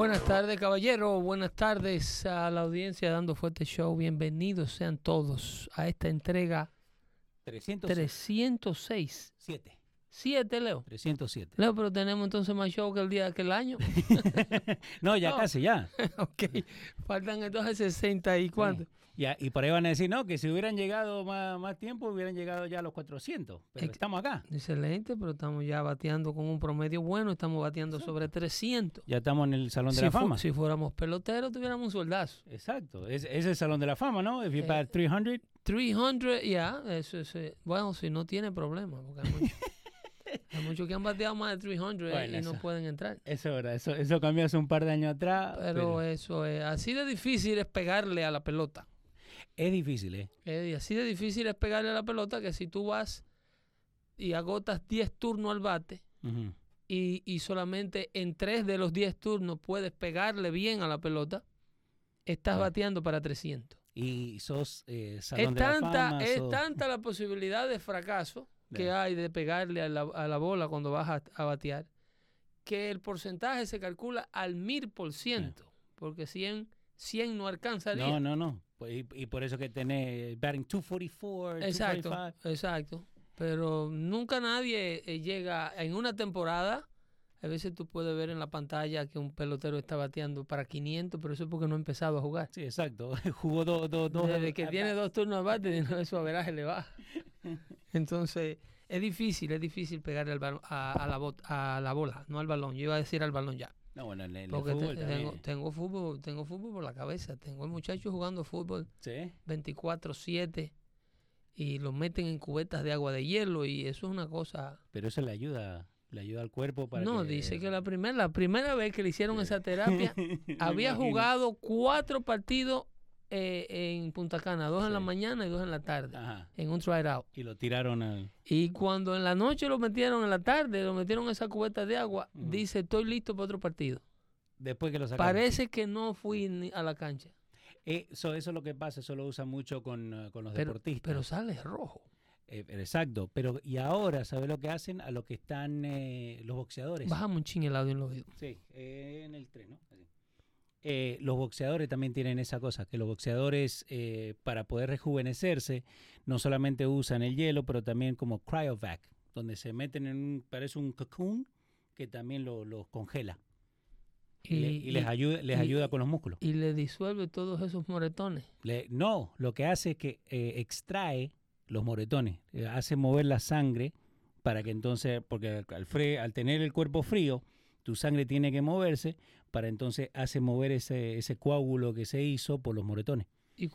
Buenas tardes, caballero. Buenas tardes a la audiencia Dando Fuerte Show. Bienvenidos sean todos a esta entrega 307. 306. 7, Leo. 307. Leo, pero tenemos entonces más show que el día que el año. No, ya No. casi, ya. ok. Faltan entonces 60 y cuánto. Ya, Y por ahí van a decir, no, que si hubieran llegado más, más tiempo, hubieran llegado ya a los 400. Pero que- estamos acá. Excelente, pero estamos ya bateando con un promedio bueno. Estamos bateando sobre 300. Ya estamos en el Salón de si, la Fama. si fuéramos peloteros, tuviéramos un soldazo. Exacto. Es, es el Salón de la Fama, ¿no? If you Eh, bat 300, 300, ya, eso eh, Bueno, si no tiene problema, porque hay muchos hay muchos que han bateado más de 300 Bueno, y no pueden entrar. eso, es verdad, eso, eso cambió hace un par de años atrás. Pero Pero, eso es así de difícil es pegarle a la pelota. es difícil, ¿eh? Y así de difícil es pegarle a la pelota que si tú vas y agotas 10 turnos al bate y, y solamente en 3 de los 10 turnos puedes pegarle bien a la pelota, estás Ah. bateando para 300. Y sos eh, Salón Es de la tanta, Fama. es sos- tanta la posibilidad de fracaso que hay de pegarle a la, a la bola cuando vas a, a batear, que el porcentaje se calcula al mil por ciento, porque 100, 100 no alcanzaría. No, no, no. Pues, Y, y por eso que tenés batting 244, exacto, 245. exacto. Pero nunca nadie eh, llega en una temporada. A veces tú puedes ver en la pantalla que un pelotero está bateando para 500, pero eso es porque no ha empezado a jugar. Sí, exacto. Jugó dos, dos, dos. Desde que tiene dos turnos al bate, de nuevo su averaje le baja. Entonces, es difícil, es difícil pegarle al balón- a, a la bot- a la bola, no al balón. Yo iba a decir al balón ya. No, bueno, en el, te- fútbol tengo, tengo fútbol, tengo fútbol por la cabeza. Tengo el muchacho jugando fútbol Sí. 24-7 y lo meten en cubetas de agua de hielo y eso es una cosa... Pero eso le ayuda, le ayuda al cuerpo para No, que... dice que la primera, la primera vez que le hicieron esa terapia había imagino. jugado cuatro partidos eh, en Punta Cana, dos en la mañana y dos en la tarde, Ajá. en un try out. Y lo tiraron al... Y cuando en la noche lo metieron, en la tarde lo metieron en esa cubeta de agua, dice, estoy listo para otro partido. Después que lo sacaron. Parece que no fui ni a la cancha, Eh, Eso, eso es lo que pasa, eso lo usa mucho con, eh, con los pero, deportistas. pero sale rojo. Eh, pero exacto. Pero y ahora, ¿sabes lo que hacen? A lo que están eh, los boxeadores. Bájame un ching el audio en los oídos. Sí, eh, en el tren, ¿no? Eh, los boxeadores también tienen esa cosa, que los boxeadores eh, para poder rejuvenecerse no solamente usan el hielo, pero también como cryovac, donde se meten en un, parece un cocoon que también lo- los congela y, le- y les, ayuda, les y- ayuda con los músculos. y le disuelve todos esos moretones. Le- no, lo que hace es que eh, extrae los moretones, eh, hace mover la sangre para que entonces, porque al, al fre- al tener el cuerpo frío, tu sangre tiene que moverse para entonces hace mover ese, ese coágulo que se hizo por los moretones. Y,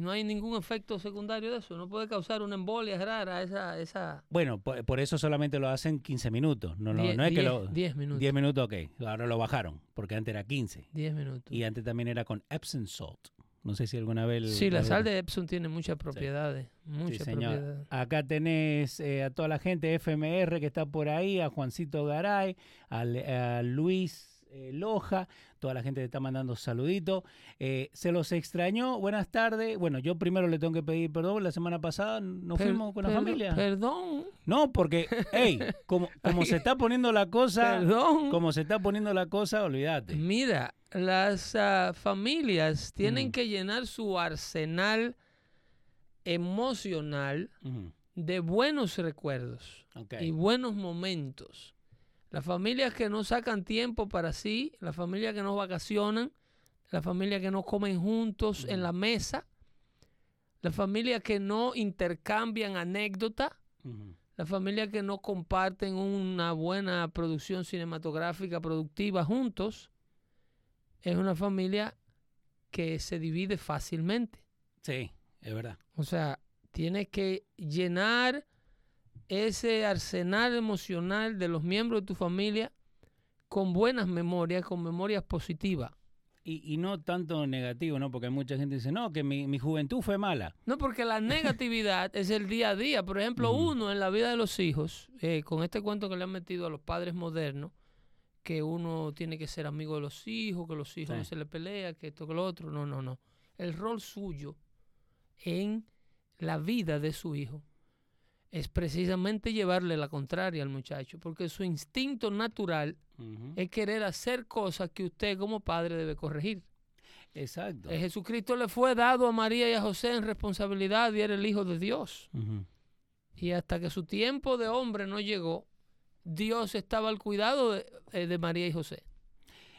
no hay ningún efecto secundario de eso. No puede causar una embolia rara esa... esa Bueno, por, por eso solamente lo hacen 15 minutos. No, no, die- no es que diez- lo... 10 minutos. 10 minutos, ok. Ahora lo bajaron, porque antes era 15. 10 minutos. Y antes también era con Epsom salt. No sé si alguna vez... sí, la sal de Epsom tiene muchas propiedades. Muchas propiedades. Acá tenés eh, a toda la gente FMR que está por ahí, a Juancito Garay, a, a Luis eh, Loja, toda la gente te está mandando saluditos. Eh, se los extrañó, buenas tardes. Bueno, yo primero le tengo que pedir perdón, la semana pasada nos Per- fuimos con la familia. Perdón, No, porque, hey, como, como se está poniendo la cosa, perdón. como se está poniendo la cosa, olvídate. Mira, las ah, familias tienen Mm. que llenar su arsenal emocional de buenos recuerdos ok. y buenos momentos. Las familias que no sacan tiempo para sí, las familias que no vacacionan, las familias que no comen juntos en la mesa, las familias que no intercambian anécdotas, las familias que no comparten una buena producción cinematográfica productiva juntos, es una familia que se divide fácilmente. Sí, es verdad. O sea, tienes que llenar ese arsenal emocional de los miembros de tu familia con buenas memorias, con memorias positivas. Y, y no tanto negativo, ¿no? Porque hay mucha gente que dice, no, que mi, mi juventud fue mala. No, porque la negatividad es el día a día. Por ejemplo, uno en la vida de los hijos, eh, con este cuento que le han metido a los padres modernos, que uno tiene que ser amigo de los hijos, que los hijos Sí. no se le pelea, que esto, que lo otro. No, no, no. El rol suyo en la vida de su hijo es precisamente llevarle la contraria al muchacho, porque su instinto natural es querer hacer cosas que usted como padre debe corregir. Exacto. Eh, Jesucristo le fue dado a María y a José en responsabilidad y era el Hijo de Dios. Y hasta que su tiempo de hombre no llegó, Dios estaba al cuidado de, eh, de María y José.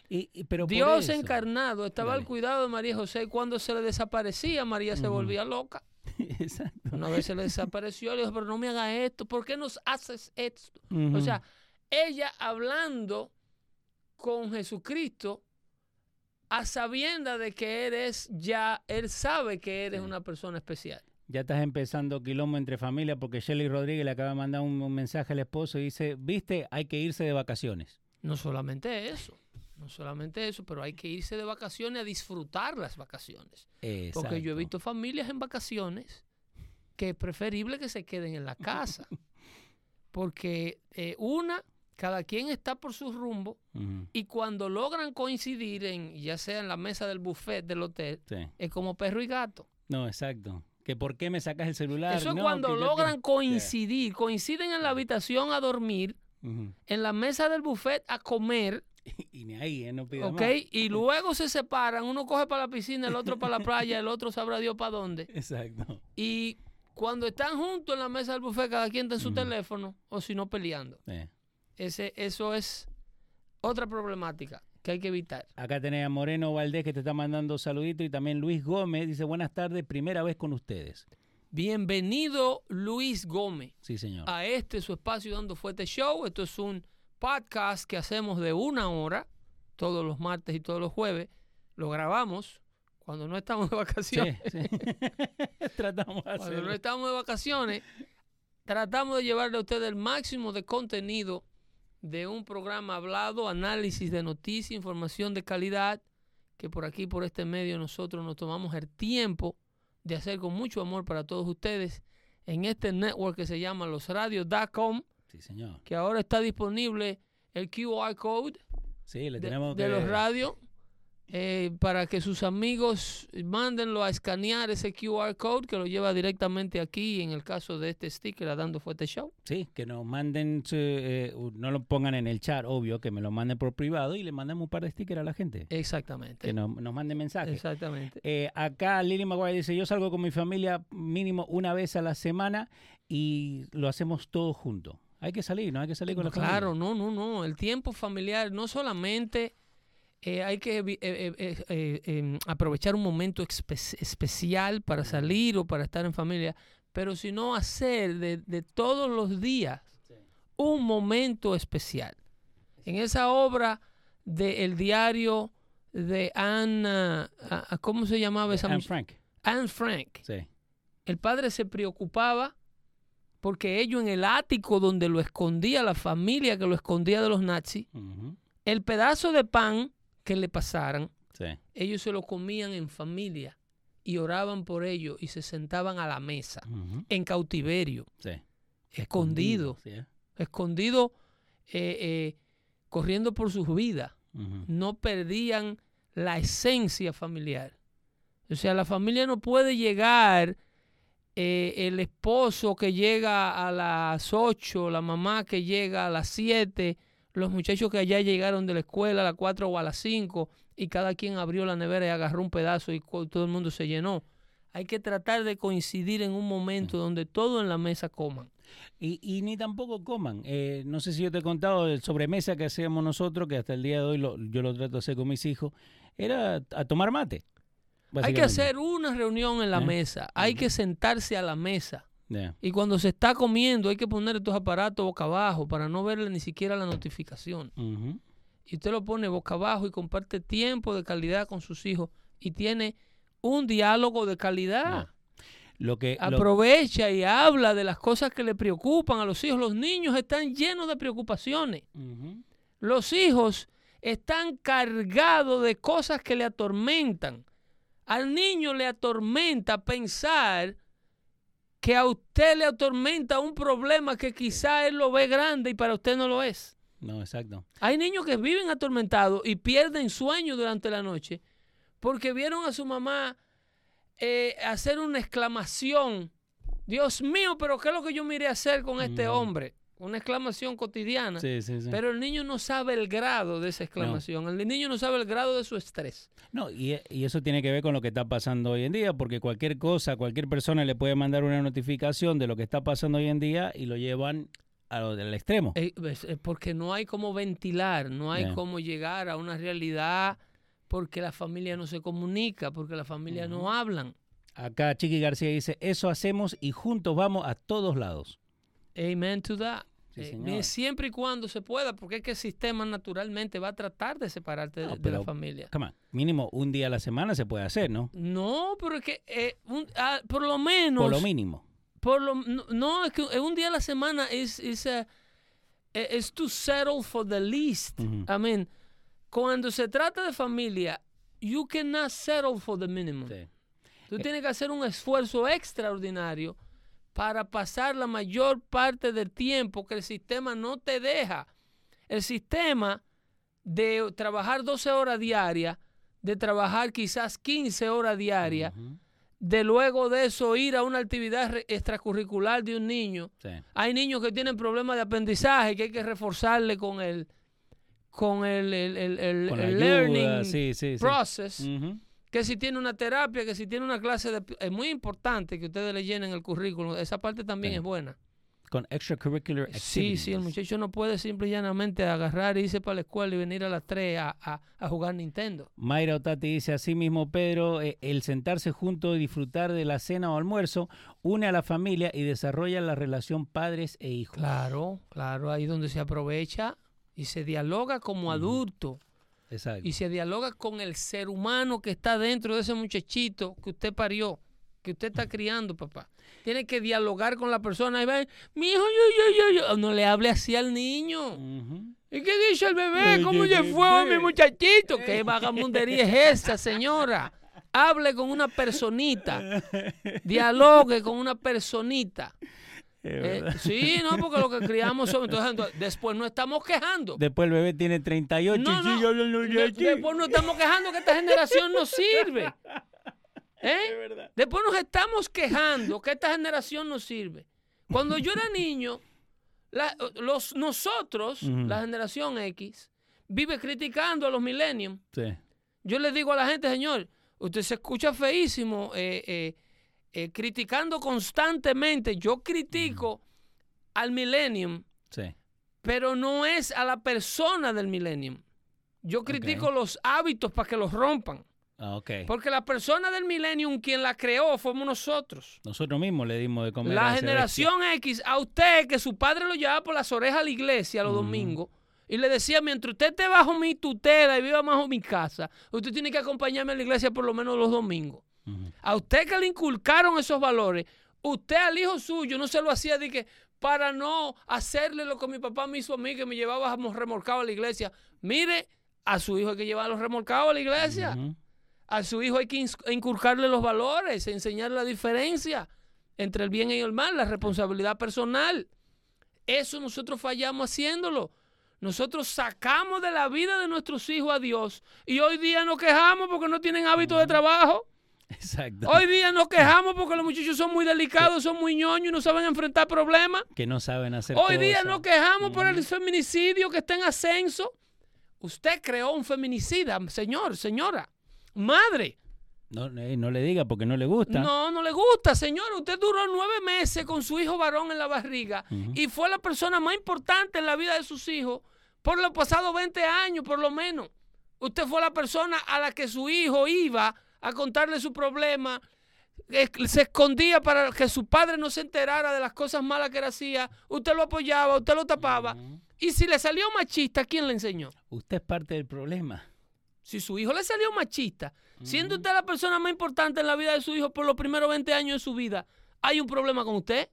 Y- y- pero por Dios eso- encarnado estaba al cuidado de María José y cuando se le desaparecía, María se volvía loca. Exacto. Una vez se le desapareció, le dijo, pero no me hagas esto, ¿por qué nos haces esto? O sea, ella hablando con Jesucristo a sabienda de que eres ya, él sabe que eres Sí. una persona especial. Ya estás empezando quilombo entre familia porque Shelly Rodríguez le acaba de mandar un, un mensaje al esposo y dice, viste, hay que irse de vacaciones. No solamente eso, no solamente eso, pero hay que irse de vacaciones a disfrutar las vacaciones. Porque yo he visto familias en vacaciones que es preferible que se queden en la casa. Porque eh, una, cada quien está por su rumbo y cuando logran coincidir en, ya sea en la mesa del buffet del hotel, Sí. es como perro y gato. No, exacto. Que por qué me sacas el celular. Eso es No, cuando logran coincidir, coinciden en la habitación a dormir, en la mesa del buffet a comer, Y ni ahí, ¿eh? no pida ¿ok? más. Y luego se separan, uno coge para la piscina, el otro para la playa, el otro sabrá Dios para dónde. Exacto. Y cuando están juntos en la mesa del buffet, cada quien está en su teléfono o si no peleando. Ese, eso es otra problemática que hay que evitar. Acá tenés a Moreno Valdés que te está mandando saluditos y también Luis Gómez dice buenas tardes, primera vez con ustedes. Bienvenido Luis Gómez Sí, señor. a este su espacio Dando Fuerte Show. Esto es un podcast que hacemos de una hora, todos los martes y todos los jueves. Lo grabamos cuando no estamos de vacaciones. sí. Tratamos de Cuando no estamos de vacaciones, tratamos de llevarle a usted el máximo de contenido de un programa hablado, análisis de noticias, información de calidad, que por aquí, por este medio, nosotros nos tomamos el tiempo de hacer con mucho amor para todos ustedes en este network que se llama losradios.com, Sí, señor. que ahora está disponible el QR code Sí, le de, tenemos de que... los radios eh, para que sus amigos mándenlo a escanear ese QR code que lo lleva directamente aquí en el caso de este sticker a Dando Fuerte Show. Sí, que nos manden, eh, no lo pongan en el chat, obvio, que me lo manden por privado y le mandemos un par de stickers a la gente. Exactamente. Que nos, nos manden mensajes. Exactamente. Eh, acá Lily Maguire dice, yo salgo con mi familia mínimo una vez a la semana y lo hacemos todos juntos. Hay que salir, ¿no? Hay que salir con la claro, familia. no, no, no. El tiempo familiar no solamente eh, hay que eh, eh, em, aprovechar un momento espe- especial para salir o para estar en familia, pero sino hacer de, de todos los días un momento especial. En esa obra del diario de Anne, ah, ah, ¿cómo se llamaba esa Anne? Frank. Anne Frank. Sí. El padre se preocupaba porque ellos en el ático donde lo escondía la familia que lo escondía de los nazis, el pedazo de pan que le pasaran, Sí. ellos se lo comían en familia y oraban por ellos y se sentaban a la mesa, en cautiverio, Sí. escondido, Sí, ¿eh? escondido, eh, eh, corriendo por sus vidas. No perdían la esencia familiar. O sea, la familia no puede llegar, eh, el esposo que llega a las 8, la mamá que llega a las 7, los muchachos que allá llegaron de la escuela a las 4 o a las 5 y cada quien abrió la nevera y agarró un pedazo y todo el mundo se llenó. Hay que tratar de coincidir en un momento donde todos en la mesa coman. Y, y ni tampoco coman. Eh, no sé si yo te he contado el sobremesa que hacíamos nosotros, que hasta el día de hoy lo- yo lo trato de hacer con mis hijos, era a tomar mate. Hay que hacer una reunión en la ¿Eh? mesa, hay que sentarse a la mesa. Y cuando se está comiendo hay que poner estos aparatos boca abajo para no verle ni siquiera la notificación. Y usted lo pone boca abajo y comparte tiempo de calidad con sus hijos y tiene un diálogo de calidad. Lo que, lo- Aprovecha y habla de las cosas que le preocupan a los hijos. Los niños están llenos de preocupaciones. Los hijos están cargados de cosas que le atormentan. Al niño le atormenta pensar que a usted le atormenta un problema que quizá él lo ve grande y para usted no lo es. No, exacto. Hay niños que viven atormentados y pierden sueño durante la noche porque vieron a su mamá eh, hacer una exclamación. Dios mío, pero ¿qué es lo que yo miré a hacer con este hombre? Una exclamación cotidiana. Sí, sí, sí. Pero el niño no sabe el grado de esa exclamación. El niño no sabe el grado de su estrés. No, y, y eso tiene que ver con lo que está pasando hoy en día, porque cualquier cosa, cualquier persona le puede mandar una notificación de lo que está pasando hoy en día y lo llevan a lo del extremo. Eh, es- es porque no hay cómo ventilar, no hay Ya. cómo llegar a una realidad porque la familia no se comunica, porque la familia no hablan. Acá Chiqui García dice, eso hacemos y juntos vamos a todos lados. Amen to that. Sí, Eh, siempre y cuando se pueda, porque es que el sistema naturalmente va a tratar de separarte de- No, de, pero- la familia. Come on, mínimo un día a la semana se puede hacer, ¿no? No, pero es que eh, un- ah, por lo menos... Por lo mínimo. Por lo, no, no, es que un día a la semana es es eh, eh, es to settle for the least. Ujú. I mean, cuando se trata de familia, you cannot settle for the minimum. Sí. Tú tienes que hacer un esfuerzo extraordinario para pasar la mayor parte del tiempo que el sistema no te deja. El sistema de trabajar 12 horas diarias, de trabajar quizás 15 horas diarias, de luego de eso ir a una actividad extracurricular de un niño. Sí. Hay niños que tienen problemas de aprendizaje que hay que reforzarle con el con el, el- el- el- Con la el ayuda, learning sí, sí, sí. process. Que si tiene una terapia, que si tiene una clase de... Es muy importante que ustedes le llenen el currículum, esa parte también Sí. es buena. Con extracurricular Sí, sí, el activities. muchacho no puede simple y llanamente agarrar, irse para la escuela y venir a las 3 a, a- a jugar Nintendo. Mayra Otati dice así mismo, Pedro, eh, el sentarse juntos y disfrutar de la cena o almuerzo une a la familia y desarrolla la relación padres e hijos. Claro, claro, ahí donde se aprovecha y se dialoga como adulto. Exacto. y se dialoga con el ser humano que está dentro de ese muchachito que usted parió, que usted está criando, papá. Tiene que dialogar con la persona y va, mi hijo, yo, yo, yo, yo. No le hable así al niño. ¿Y qué dice el bebé? ¿Cómo le fue a mi muchachito? ¿Qué vagamundería es esa, señora? Hable con una personita. Dialogue con una personita. Eh, sí, no, porque lo que criamos son. Entonces, después no estamos quejando. Después el bebé tiene 38 No, y no. De- después nos estamos quejando que esta generación no sirve. ¿Eh? Después nos estamos quejando que esta generación no sirve. Cuando yo era niño, la- los, nosotros, la generación X, vive criticando a los millennials. Sí. Yo le digo a la gente, señor, usted se escucha feísimo eh, eh, criticando constantemente. Yo critico al millennium Sí. pero no es a la persona del millennium. Yo critico los hábitos para que los rompan. Ah, ok. Porque la persona del millennium, quien la creó, fuimos nosotros. Nosotros mismos le dimos de comer. La generación X, a usted que su padre lo llevaba por las orejas a la iglesia los domingos y le decía, mientras usted esté bajo mi tutela y viva bajo mi casa, usted tiene que acompañarme a la iglesia por lo menos los domingos. A usted que le inculcaron esos valores, usted al hijo suyo no se lo hacía de que para no hacerle lo que mi papá me hizo a mí, que me llevaba remolcado a la iglesia. Mire, a su hijo hay que llevarlo remolcado a la iglesia. A su hijo hay que inculcarle los valores, enseñarle la diferencia entre el bien y el mal, la responsabilidad personal. Eso nosotros fallamos haciéndolo. Nosotros sacamos de la vida de nuestros hijos a Dios y hoy día nos quejamos porque no tienen hábitos de trabajo. Exacto. Hoy día nos quejamos porque los muchachos son muy delicados, son muy ñoños y no saben enfrentar problemas. que no saben hacer Hoy día nos quejamos por el feminicidio que está en ascenso. Usted creó un feminicida, señor, señora, madre. No, eh, no le diga porque no le gusta. No, no le gusta, señor. Usted duró nueve meses con su hijo varón en la barriga y fue la persona más importante en la vida de sus hijos por los pasados 20 años, por lo menos. Usted fue la persona a la que su hijo iba a contarle su problema. Se escondía para que su padre no se enterara de las cosas malas que él hacía. Usted lo apoyaba, usted lo tapaba. Y si le salió machista, ¿quién le enseñó? Usted es parte del problema. Si su hijo le salió machista, siendo usted la persona más importante en la vida de su hijo por los primeros 20 años de su vida, ¿hay un problema con usted?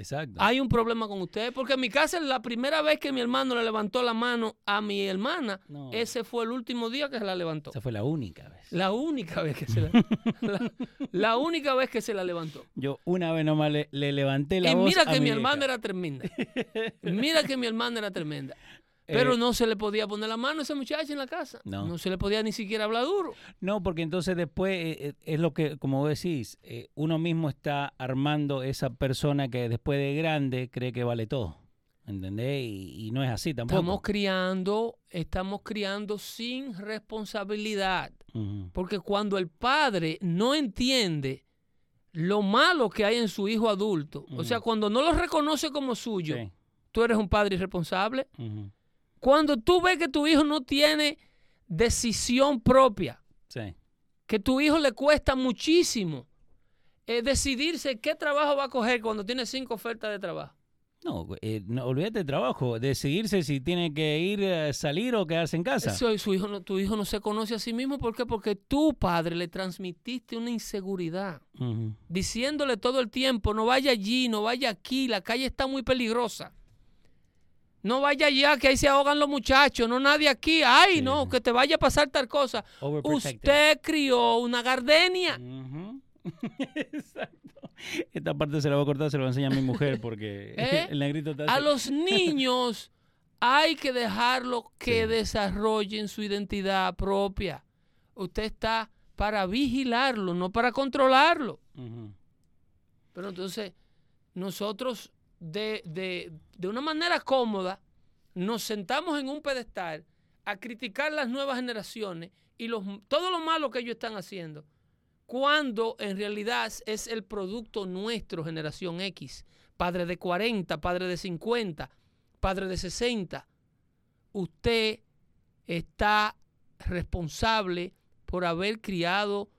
Exacto. Hay un problema con usted. Porque en mi casa, la primera vez que mi hermano le levantó la mano a mi hermana, No. ese fue el último día que se la levantó. Esa fue la única vez. La única vez que se la, la, la única vez que se la levantó. Yo una vez nomás le, le levanté la Y voz mira a que mi vieja. hermana era tremenda. Mira que mi hermana era tremenda. Pero Eh, no se le podía poner la mano a esa muchacha en la casa. No. no se le podía ni siquiera hablar duro. No, porque entonces después eh, eh, es lo que, como decís, eh, uno mismo está armando esa persona que después de grande cree que vale todo. ¿Entendés? Y, y no es así tampoco. Estamos criando, estamos criando sin responsabilidad. Porque cuando el padre no entiende lo malo que hay en su hijo adulto, o sea, cuando no lo reconoce como suyo, Sí. tú eres un padre irresponsable. Cuando tú ves que tu hijo no tiene decisión propia, Sí. que tu hijo le cuesta muchísimo eh, decidirse qué trabajo va a coger cuando tiene cinco ofertas de trabajo. No, eh, no, olvídate de trabajo, decidirse si tiene que ir a salir o quedarse en casa. Eso, su hijo no- tu hijo no se conoce a sí mismo. ¿Por qué? Porque tú, padre, le transmitiste una inseguridad. Diciéndole todo el tiempo, no vaya allí, no vaya aquí, la calle está muy peligrosa. No vaya allá, que ahí se ahogan los muchachos, no nadie aquí, ay, Sí, no, que te vaya a pasar tal cosa. Usted crió una gardenia. Exacto. Esta parte se la voy a cortar, se la voy a enseñar a mi mujer porque ¿Eh? el negrito está A los niños hay que dejarlos que Sí. desarrollen su identidad propia. Usted está para vigilarlo, no para controlarlo. Pero entonces, nosotros de, de- de una manera cómoda nos sentamos en un pedestal a criticar las nuevas generaciones y los, todo lo malo que ellos están haciendo, cuando en realidad es el producto nuestro, generación X, padre de 40, padre de 50, padre de 60. Usted está responsable por haber criado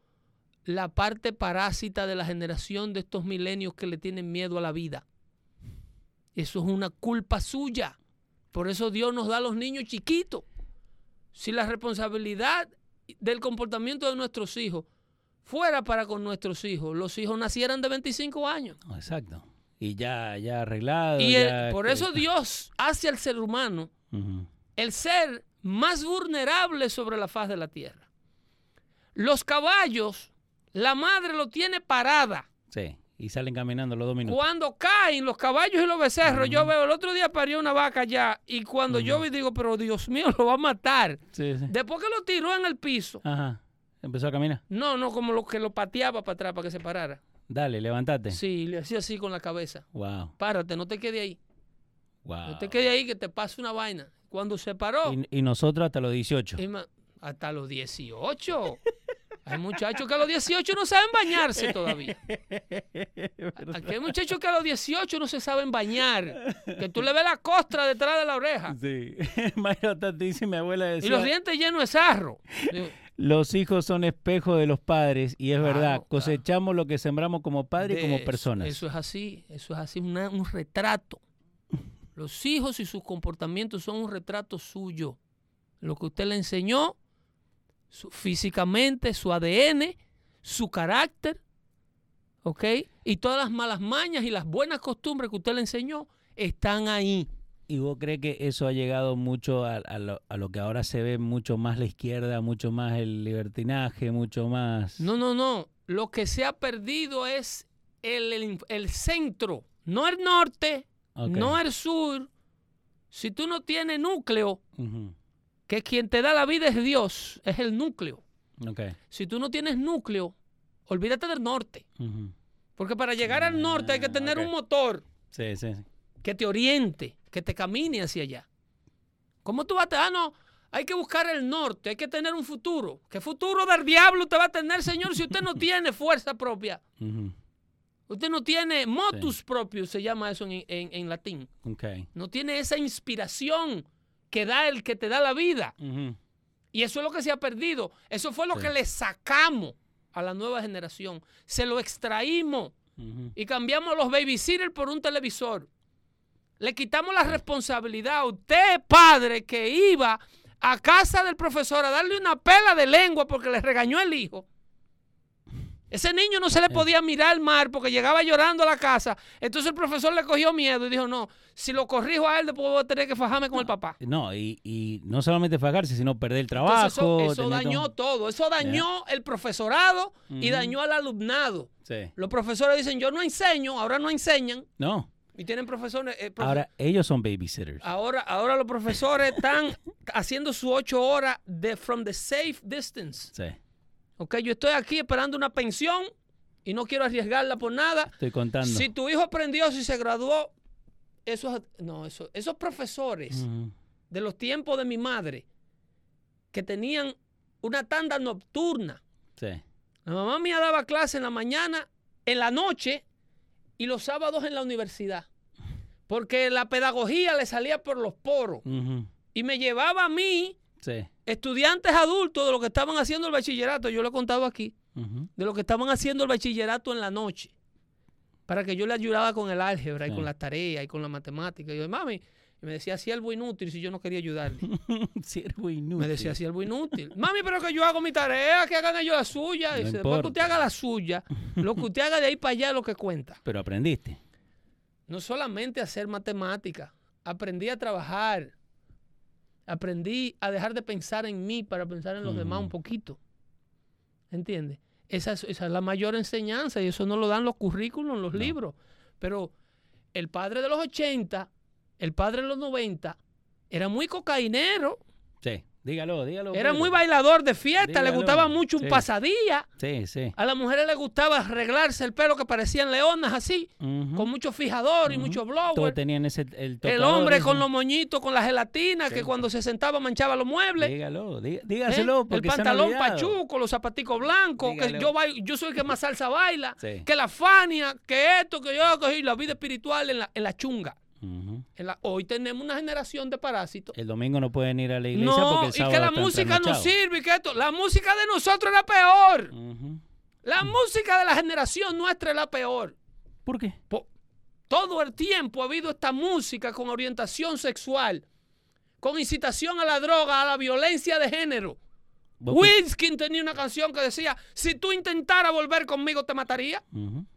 la parte parásita de la generación de estos milenios que le tienen miedo a la vida. Eso es una culpa suya. Por eso Dios nos da a los niños chiquitos. Si la responsabilidad del comportamiento de nuestros hijos fuera para con nuestros hijos, los hijos nacieran de 25 años. No, exacto. Y ya, ya arreglado. Y el- ya- por eso Dios hace al ser humano el ser más vulnerable sobre la faz de la tierra. Los caballos, la madre lo tiene parada. Sí. Y salen caminando los dos minutos. Cuando caen los caballos y los becerros, yo veo, el otro día parió una vaca allá y cuando yo vi digo, pero Dios mío, lo va a matar. Sí, sí. Después que lo tiró en el piso, Ajá. Empezó a caminar. no, no, como lo que lo pateaba para atrás para que se parara. Dale, levántate. Sí, le hacía así con la cabeza. Wow. Párate, no te quedes ahí. Wow. No te quedes ahí que te pase una vaina. Cuando se paró, Y, y nosotros hasta los 18. y ma- hasta los 18. Hay muchachos que a los 18 no saben bañarse todavía. Aquí hay muchachos que a los 18 no se saben bañar. Que tú le ves la costra detrás de la oreja. Sí. Imagínate, dice mi abuela Y decía, los dientes llenos de sarro. Los hijos son espejos de los padres y es Claro, verdad, claro. cosechamos lo que sembramos como padres y como eso, personas. Eso es así. Eso es así. una- un retrato. Los hijos y sus comportamientos son un retrato suyo. Lo que usted le enseñó su- físicamente, su ADN, su carácter, ¿ok? Y todas las malas mañas y las buenas costumbres que usted le enseñó están ahí. ¿Y vos crees que eso ha llegado mucho a, a lo, a lo que ahora se ve mucho más la izquierda, mucho más el libertinaje, mucho más... No, no, no. Lo que se ha perdido es el, el- el centro, no el norte, no el sur, Si tú no tienes núcleo. Que quien te da la vida es Dios, es el núcleo. Si tú no tienes núcleo, olvídate del norte. Porque para llegar al norte hay que Ah, tener un motor Sí, sí, sí. que te oriente, que te camine hacia allá. ¿Cómo tú vas a... Ah, no, hay que buscar el norte, hay que tener un futuro. ¿Qué futuro del diablo usted va a tener, señor, si usted no tiene fuerza propia? Usted no tiene motus propio, se llama eso en, en- en latín. No tiene esa inspiración que da el que te da la vida. Y eso es lo que se ha perdido. Eso fue lo Sí. que le sacamos a la nueva generación. Se lo extraímos y cambiamos los babysitters por un televisor. Le quitamos la responsabilidad a usted, padre, que iba a casa del profesor a darle una pela de lengua porque le regañó el hijo. Ese niño no se le podía mirar al mar porque llegaba llorando a la casa. Entonces el profesor le cogió miedo y dijo, no, si lo corrijo a él, después voy a tener que fajarme con el papá. No, y, y no solamente fajarse, sino perder el trabajo. Entonces eso, dañó todo- todo. Eso dañó el profesorado y dañó al alumnado. Sí. Los profesores dicen, yo no enseño, ahora no enseñan. No. Y tienen profesores... eh, Ahora ellos son babysitters. ahora, ahora los profesores están haciendo sus ocho horas de from the safe distance. Sí. Ok, yo estoy aquí esperando una pensión y no quiero arriesgarla por nada. Estoy contando. Si tu hijo aprendió, si se graduó, esos, no, eso- esos profesores de los tiempos de mi madre que tenían una tanda nocturna. Sí. La mamá mía daba clase en la mañana, en la noche y los sábados en la universidad. Porque la pedagogía le salía por los poros y me llevaba a mí, Sí. estudiantes adultos de lo que estaban haciendo el bachillerato, yo lo he contado aquí, de lo que estaban haciendo el bachillerato en la noche, para que yo le ayudaba con el álgebra y con las tareas y con la matemática. Y yo, mami, y me decía, siervo inútil si yo no quería ayudarle. Siervo inútil. Me decía siervo inútil. Mami, pero que yo hago mi tarea, que hagan ellos la suya. No Y dice, después que importa. usted haga la suya, lo que usted haga de ahí para allá es lo que cuenta. Pero aprendiste. No solamente a hacer matemática, aprendí a trabajar. Aprendí a dejar de pensar en mí para pensar en los demás un poquito. ¿Entiendes? Esa es, esa es la mayor enseñanza y eso no lo dan los currículos, los No. libros. Pero el padre de los 80, el padre de los 90, era muy cocainero, Sí. Dígalo, dígalo. era muy bailador de fiesta, le gustaba mucho un Sí. pasadía. Sí, sí. A las mujeres les gustaba arreglarse el pelo que parecían leonas así, con mucho fijador y mucho Todos blower. tenían ese. El, El hombre con los moñitos, con la gelatina, que cuando se sentaba manchaba los muebles. Dígalo, dí- ¿eh? dígaselo. El Porque pantalón pachuco, los zapaticos blancos, que yo, bailo- yo soy el que más salsa baila, Sí. que la fania, que esto, que yo, que la vida espiritual en la, en la chunga. Ujú. En la- hoy tenemos una generación de parásitos. El domingo no pueden ir a la iglesia No, porque el y sábado que la música no sirve y que esto. La música de nosotros era peor. La música de la generación nuestra es la peor. ¿Por qué? Todo el tiempo ha habido esta música con orientación sexual, con incitación a la droga, a la violencia de género. ¿Vos Wilskin tenía una canción que decía, si tú intentaras volver conmigo te mataría. No,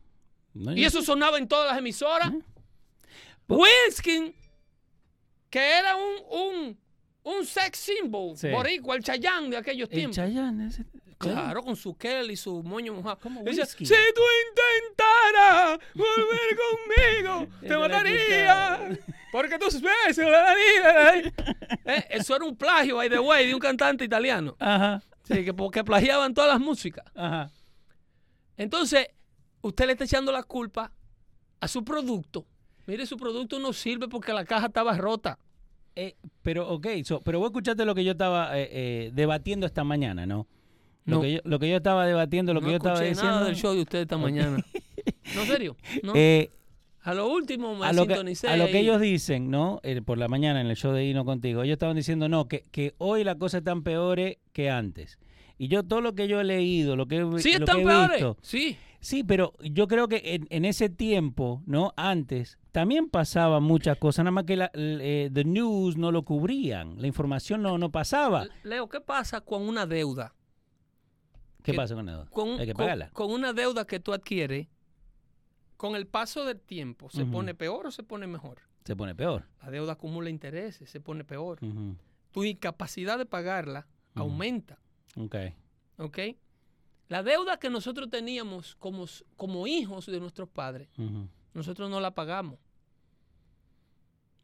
Y eso sonaba en todas las emisoras. Wilskin, que era un, un, un sex symbol, Sí. boricua, el Chayán de aquellos El tiempos. Chayanne. ese- Claro, con su Kelly y su moño mojado. Decía, whisky. si tú intentaras volver conmigo, te mataría. Porque tus besos. Eh, Eso era un plagio, by the way, de un cantante italiano. Ajá. Sí, que, porque plagiaban todas las músicas. Ajá. Entonces, usted le está echando la culpa a su producto. Mire, su producto no sirve porque la caja estaba rota. Eh, pero, ok, so, pero vos escuchaste lo que yo estaba eh, eh, debatiendo esta mañana, ¿no? Lo, No. que yo, lo que yo estaba debatiendo, lo no que yo estaba diciendo. nada del show de usted esta mañana. ¿No, en serio? ¿No? eh, a lo último me a, lo que, sintonicé. a lo que ellos dicen, ¿no? Por la mañana en el show de Hino contigo, ellos estaban diciendo, no, que, que hoy las cosas están peores que antes. Y yo todo lo que yo he leído, lo que, he- Sí, lo están que he peores. visto, Sí. Sí, pero yo creo que en, en ese tiempo, ¿no? Antes, también pasaban muchas cosas, nada más que la, eh, the news no lo cubrían, la información no, no pasaba. Leo, ¿qué pasa con una deuda? ¿Qué que- pasa con eso? Con, un- Hay que pagarla. con una deuda que tú adquieres, con el paso del tiempo, ¿se pone peor o se pone mejor? Se pone peor. La deuda acumula intereses, se pone peor. Tu incapacidad de pagarla aumenta, Ok. ¿ok? La deuda que nosotros teníamos como, como hijos de nuestros padres, nosotros no la pagamos.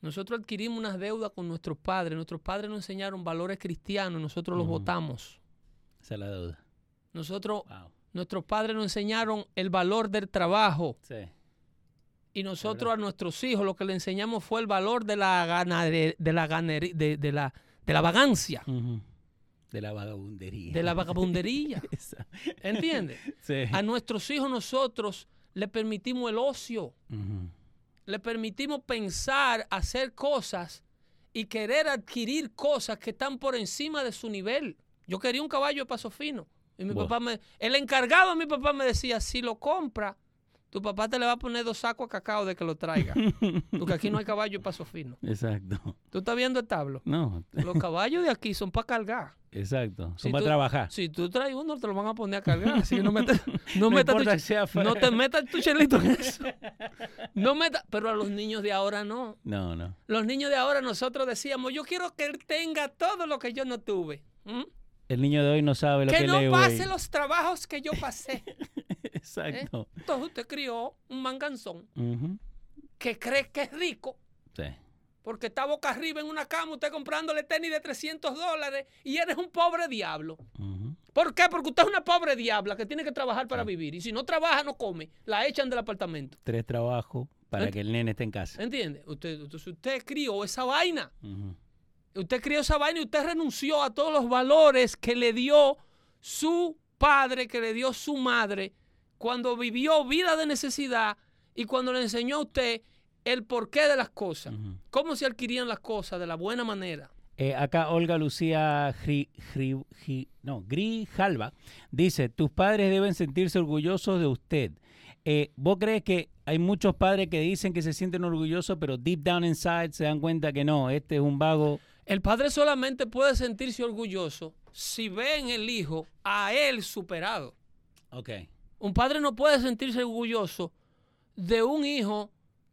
Nosotros adquirimos unas deudas con nuestros padres. Nuestros padres nos enseñaron valores cristianos, nosotros los votamos. Esa es la deuda. Nosotros, Wow. nuestros padres nos enseñaron el valor del trabajo. Sí. Y nosotros a nuestros hijos lo que le enseñamos fue el valor de la ganade- de la de, de la de la vagancia. De la vagabundería. de la vagabundería. ¿Entiendes? Sí. A nuestros hijos nosotros le permitimos el ocio, le permitimos pensar, hacer cosas y querer adquirir cosas que están por encima de su nivel. Yo quería un caballo de paso fino. Y mi papá me, el encargado de mi papá me decía, si lo compra, tu papá te le va a poner dos sacos de cacao de que lo traiga. Porque aquí no hay caballo de paso fino. Exacto. ¿Tú estás viendo el tablo? No, Los caballos de aquí son para cargar. Exacto. Si Son para tú- trabajar. Si tú traes uno, te lo van a poner a cargar. Así que no, metas, no, No tu no te metas tu chelito en eso. No metas, pero a los niños de ahora no. No, no. Los niños de ahora nosotros decíamos, yo quiero que él tenga todo lo que yo no tuve. ¿Mm? El niño de hoy no sabe lo que, Que no pase los trabajos que yo pasé. Exacto. Entonces usted crió un manganzón que cree que es rico Sí. Porque está boca arriba en una cama, usted comprándole tenis de 300 dólares y eres un pobre diablo. ¿Por qué? Porque usted es una pobre diabla que tiene que trabajar para Ah. vivir. Y si no trabaja, no come. La echan del apartamento. Tres trabajos para Ent- que el nene esté en casa. ¿Entiende? Usted, entonces usted crió esa vaina. Usted crió esa vaina y usted renunció a todos los valores que le dio su padre, que le dio su madre, cuando vivió vida de necesidad y cuando le enseñó a usted el porqué de las cosas. Cómo se adquirían las cosas de la buena manera. Eh, acá Olga Lucía Gri, Gri- Gi- no, Grijalva dice, tus padres deben sentirse orgullosos de usted. Eh, ¿Vos crees que hay muchos padres que dicen que se sienten orgullosos, pero deep down inside se dan cuenta que no, este es un vago? El padre solamente puede sentirse orgulloso si ve en el hijo a él superado. Ok. Un padre no puede sentirse orgulloso de un hijo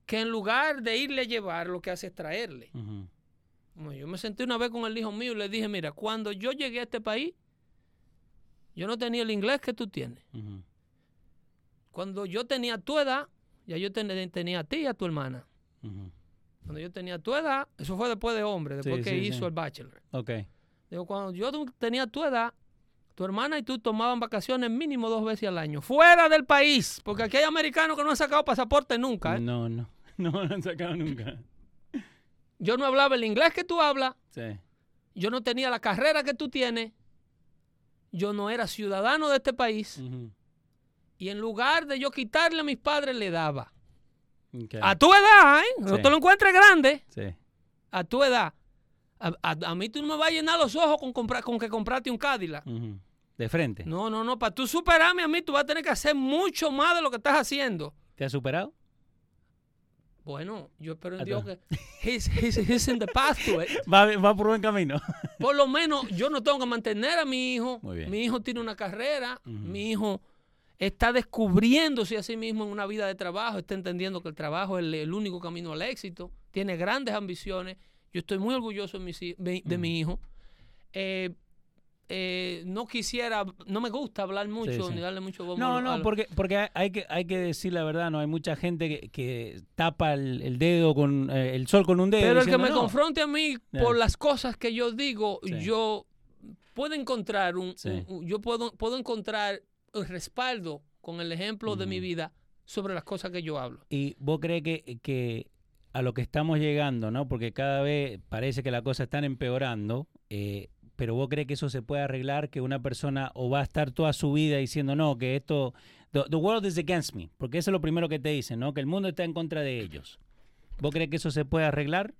que en lugar de irle a llevar, lo que hace es traerle. Yo me senté una vez con el hijo mío y le dije, mira, cuando yo llegué a este país, yo no tenía el inglés que tú tienes. Cuando yo tenía tu edad, ya yo ten- tenía a ti y a tu hermana. Cuando yo tenía tu edad, eso fue después de hombre, después Sí, que sí, hizo sí. el bachelor. Ok. Digo, cuando yo tenía tu edad, tu hermana y tú tomaban vacaciones mínimo dos veces al año, fuera del país, porque aquí hay americanos que no han sacado pasaporte nunca. ¿eh? No, no. No lo han sacado nunca. Yo no hablaba el inglés que tú hablas, Sí. yo no tenía la carrera que tú tienes, yo no era ciudadano de este país, y en lugar de yo quitarle a mis padres, le daba. Ok. A tu edad, ¿eh? No Sí. te lo encuentres grande, Sí. a tu edad. A, a- a mí tú no me vas a llenar los ojos con, comprar, con que compraste un Cadillac. De frente. No, no, no. Para tú superarme a mí, tú vas a tener que hacer mucho más de lo que estás haciendo. ¿Te has superado? Bueno, yo espero en Dios que he's, he's- he's in the path to it. Va, va por buen camino. Por lo menos yo no tengo que mantener a mi hijo. Muy bien. Mi hijo tiene una carrera. Mi hijo está descubriéndose a sí mismo en una vida de trabajo. Está entendiendo que el trabajo es el, el único camino al éxito. Tiene grandes ambiciones. Yo estoy muy orgulloso de, de- de mi hijo. Eh, eh, no quisiera, no me gusta hablar mucho Sí, sí. ni darle mucho bombo No, a no, lo- porque, porque hay- que, hay que decir la verdad, no hay mucha gente que, que tapa el, el dedo con eh, el sol con un dedo. Pero el que me "No". confronte a mí por las cosas que yo digo, Sí. yo puedo encontrar un, yo puedo, puedo encontrar el respaldo con el ejemplo de mi vida sobre las cosas que yo hablo. Y vos crees que, que a lo que estamos llegando, ¿no? Porque cada vez parece que las cosas están empeorando, eh, pero vos crees que eso se puede arreglar, que una persona o va a estar toda su vida diciendo, no, que esto, the, the world is against me, porque eso es lo primero que te dicen, ¿no? Que el mundo está en contra de ellos. ¿Vos crees que eso se puede arreglar?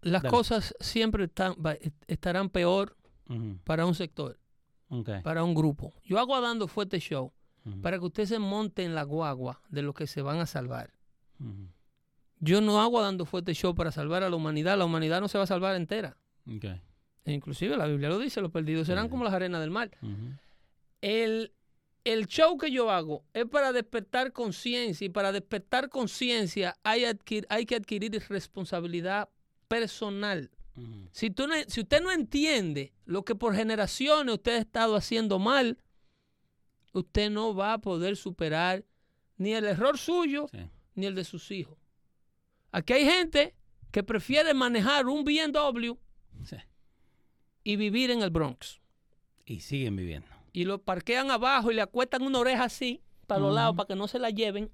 Las Dale. cosas siempre están, estarán peor para un sector, para un grupo. Yo hago a dando fuerte show para que usted se monte en la guagua de lo que se van a salvar. Yo no hago a dando fuerte show para salvar a la humanidad. La humanidad no se va a salvar entera. ok, E inclusive la Biblia lo dice, los perdidos serán Sí. como las arenas del mar. El, el show que yo hago es para despertar conciencia y para despertar conciencia hay, adquir- hay que adquirir responsabilidad personal. Si, tú no- si usted no entiende lo que por generaciones usted ha estado haciendo mal, usted no va a poder superar ni el error suyo Sí. ni el de sus hijos. Aquí hay gente que prefieren manejar un BMW Sí. Y vivir en el Bronx. Y siguen viviendo. Y lo parquean abajo y le acuestan una oreja así, para los lados, para que no se la lleven.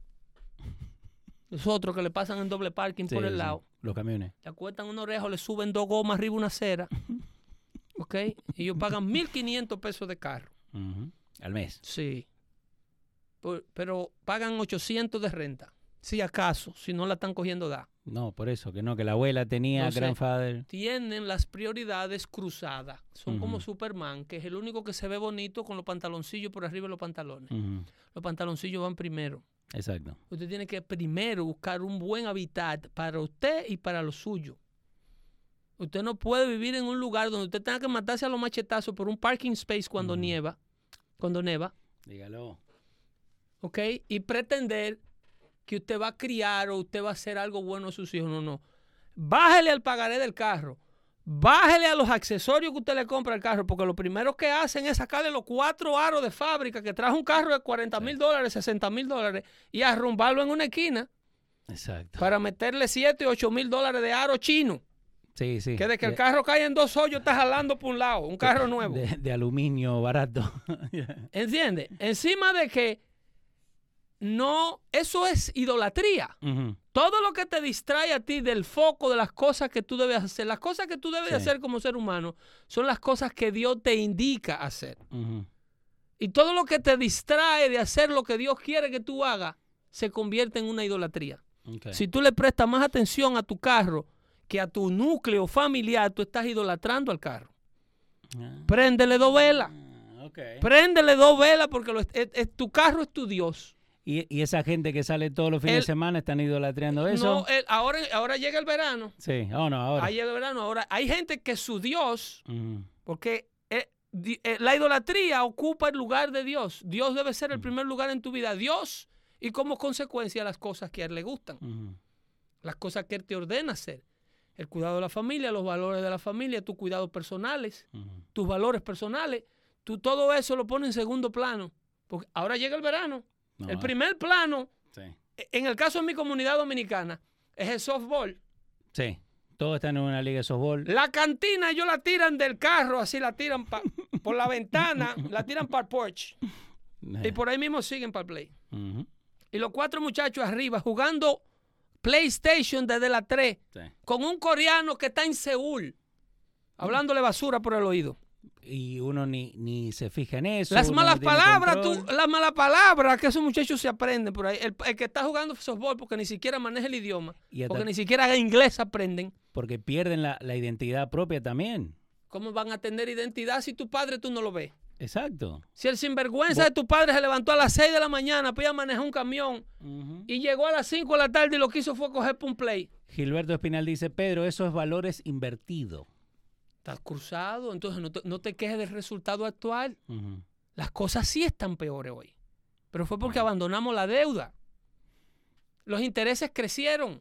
Los otros que le pasan en doble parking Sí, por el sí, lado. Los camiones. Le acuestan una oreja le suben dos gomas arriba una acera. ¿Ok? Y ellos pagan 1.500 pesos de carro. Al mes. Sí. Por- pero pagan 800 de renta. Si acaso, si no la están cogiendo da. No, por eso, que no, que la abuela tenía No sé. grandfather. Tienen las prioridades cruzadas. Son como. Superman, que es el único que se ve bonito con los pantaloncillos por arriba de los pantalones. Los pantaloncillos van primero. Exacto. Usted tiene que primero buscar un buen hábitat para usted y para lo suyo. Usted no puede vivir en un lugar donde usted tenga que matarse a los machetazos por un parking space cuando nieva, cuando neva, Dígalo. ¿ok? Y pretender que usted va a criar o usted va a hacer algo bueno a sus hijos. No, no. Bájele al pagaré del carro. Bájele a los accesorios que usted le compra al carro, porque lo primero que hacen es sacarle los cuatro aros de fábrica que trajo un carro de 40 mil dólares, 60 mil dólares y arrumbarlo en una esquina Exacto. para meterle 7, 8 mil dólares de aro chino. Sí, sí. Que de que el carro cae en dos hoyos, está jalando por un lado, un carro nuevo. De, de aluminio barato. ¿Entiendes? Encima de que no, eso es idolatría. Todo lo que te distrae a ti del foco de las cosas que tú debes hacer, las cosas que tú debes de Sí. hacer como ser humano, son las cosas que Dios te indica hacer. Y todo lo que te distrae de hacer lo que Dios quiere que tú hagas, se convierte en una idolatría. Si tú le prestas más atención a tu carro que a tu núcleo familiar, tú estás idolatrando al carro. Ah, Préndele dos velas. ok. Préndele dos velas porque lo es- es- es- tu carro es tu Dios. ¿Y, y esa gente que sale todos los fines El- de semana están idolatrando eso. No, el- ahora, ahora llega el verano. sí, oh no, ahora. Ahí llega el verano. Ahora hay gente que su Dios, Ujú. porque eh, eh, la idolatría ocupa el lugar de Dios. Dios debe ser el primer lugar en tu vida. Dios y como consecuencia las cosas que a Él le gustan. Ujú. las cosas que Él te ordena hacer. El cuidado de la familia, los valores de la familia, tus cuidados personales, tus valores personales. Tú todo eso lo pones en segundo plano. Porque ahora llega el verano. No, el ah, primer plano, Sí. e- en el caso de mi comunidad dominicana, es el softball. Sí. Todos están en una liga de softball. La cantina ellos la tiran del carro, así la tiran pa- por la ventana, la tiran para el porch. Y por ahí mismo siguen para el play. Y los cuatro muchachos arriba jugando PlayStation desde la 3 Sí. con un coreano que está en Seúl, hablándole basura por el oído. Y uno ni, ni se fija en eso. Las malas palabras, tú, las malas palabras que esos muchachos se aprenden por ahí. El, el que está jugando softball porque ni siquiera maneja el idioma, Y porque ni siquiera inglés aprenden. Porque pierden la, la identidad propia también. ¿Cómo van a tener identidad si tu padre tú no lo ves? Exacto. Si el sinvergüenza de tu padre se levantó a las 6 de la mañana para ir a manejar un camión y llegó a las 5 de la tarde y lo que hizo fue coger un play. Gilberto Espinal dice, Pedro, eso es valores invertido. Estás cruzado, entonces no te, no te quejes del resultado actual. Las cosas sí están peores hoy. Pero fue porque abandonamos la deuda. Los intereses crecieron.